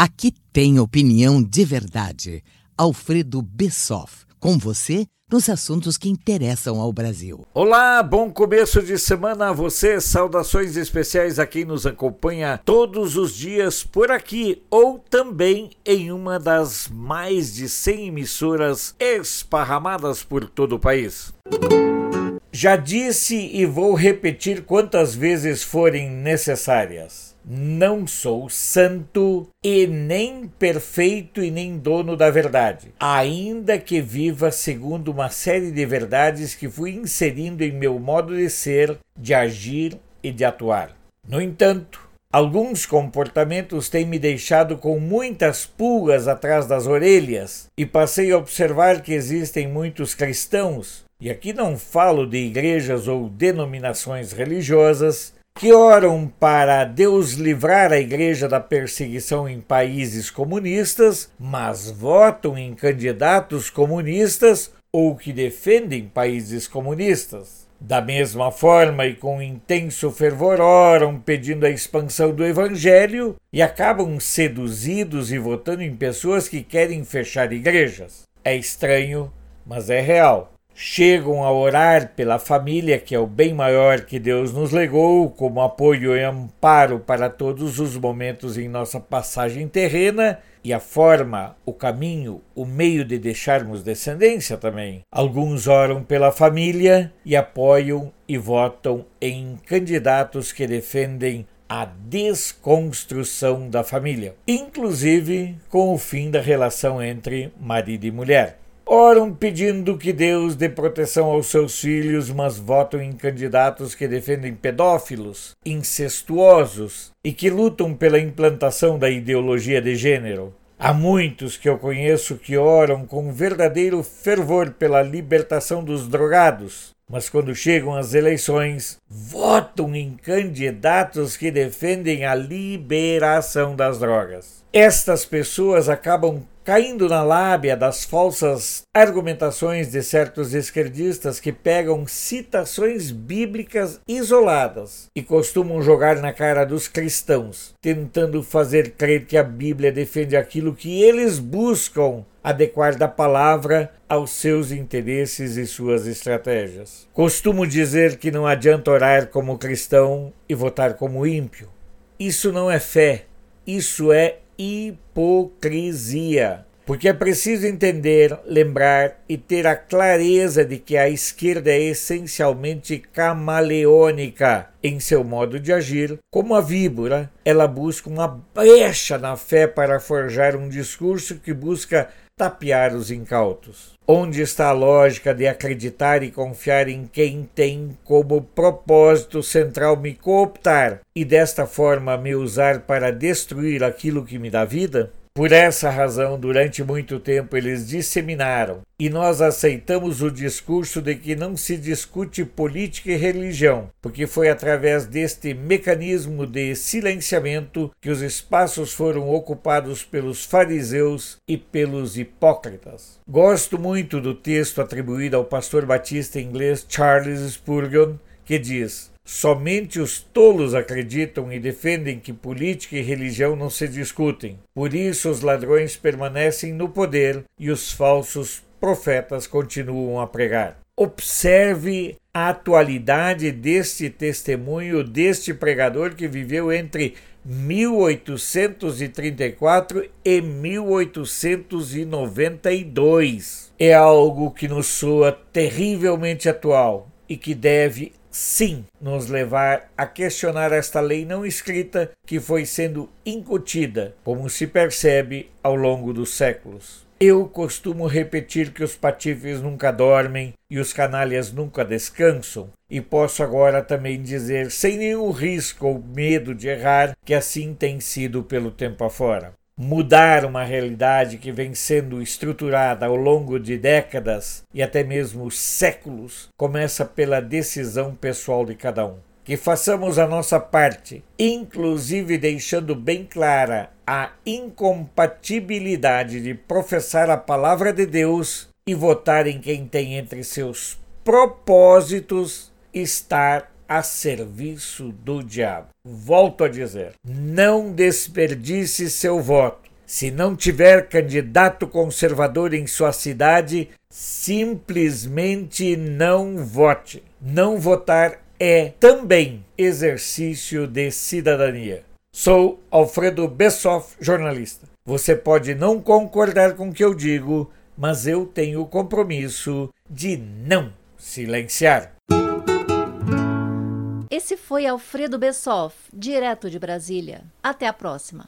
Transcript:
Aqui tem opinião de verdade. Alfredo Bessoff, com você nos assuntos que interessam ao Brasil. Olá, bom começo de semana a você. Saudações especiais a quem nos acompanha todos os dias por aqui ou também em uma das mais de 100 emissoras esparramadas por todo o país. Já disse e vou repetir quantas vezes forem necessárias não sou santo e nem perfeito e nem dono da verdade, ainda que viva segundo uma série de verdades que fui inserindo em meu modo de ser, de agir e de atuar. No entanto, Alguns comportamentos têm me deixado com muitas pulgas atrás das orelhas e passei a observar que existem muitos cristãos, e aqui não falo de igrejas ou denominações religiosas, que oram para Deus livrar a igreja da perseguição em países comunistas, mas votam em candidatos comunistas ou que defendem países comunistas. Da mesma forma e com intenso fervor oram pedindo a expansão do evangelho e acabam seduzidos e votando em pessoas que querem fechar igrejas. É estranho, mas é real chegam a orar pela família, que é o bem maior que Deus nos legou, como apoio e amparo para todos os momentos em nossa passagem terrena, e a forma, o caminho, o meio de deixarmos descendência também. Alguns oram pela família e apoiam e votam em candidatos que defendem a desconstrução da família, inclusive com o fim da relação entre marido e mulher. Oram pedindo que Deus dê proteção aos seus filhos, mas votam em candidatos que defendem pedófilos, incestuosos e que lutam pela implantação da ideologia de gênero. Há muitos que eu conheço que oram com verdadeiro fervor pela libertação dos drogados, mas quando chegam as eleições, votam em candidatos que defendem a liberação das drogas. Estas pessoas acabam caindo na lábia das falsas argumentações de certos esquerdistas que pegam citações bíblicas isoladas e costumam jogar na cara dos cristãos, tentando fazer crer que a Bíblia defende aquilo que eles buscam adequar da palavra aos seus interesses e suas estratégias. Costumo dizer que não adianta orar como cristão e votar como ímpio. Isso não é fé, isso é hipocrisia. Porque é preciso entender, lembrar e ter a clareza de que a esquerda é essencialmente camaleônica em seu modo de agir. Como a víbora, ela busca uma brecha na fé para forjar um discurso que busca tapear os incautos. Onde está a lógica de acreditar e confiar em quem tem como propósito central me cooptar e desta forma me usar para destruir aquilo que me dá vida? Por essa razão, durante muito tempo eles disseminaram, e nós aceitamos o discurso de que não se discute política e religião, porque foi através deste mecanismo de silenciamento que os espaços foram ocupados pelos fariseus e pelos hipócritas. Gosto muito do texto atribuído ao pastor batista inglês Charles Spurgeon, que diz: Somente os tolos acreditam e defendem que política e religião não se discutem. Por isso, os ladrões permanecem no poder e os falsos profetas continuam a pregar. Observe a atualidade deste testemunho deste pregador que viveu entre 1834 e 1892. É algo que nos soa terrivelmente atual e que deve sim nos levar a questionar esta lei não escrita que foi sendo incutida, como se percebe ao longo dos séculos. Eu costumo repetir que os patifes nunca dormem e os canalhas nunca descansam, e posso agora também dizer, sem nenhum risco ou medo de errar, que assim tem sido pelo tempo afora mudar uma realidade que vem sendo estruturada ao longo de décadas e até mesmo séculos começa pela decisão pessoal de cada um. Que façamos a nossa parte, inclusive deixando bem clara a incompatibilidade de professar a palavra de Deus e votar em quem tem entre seus propósitos estar a serviço do diabo. Volto a dizer: não desperdice seu voto. Se não tiver candidato conservador em sua cidade, simplesmente não vote. Não votar é também exercício de cidadania. Sou Alfredo Bessoff, jornalista. Você pode não concordar com o que eu digo, mas eu tenho o compromisso de não silenciar. Esse foi Alfredo Bessoff, direto de Brasília. Até a próxima.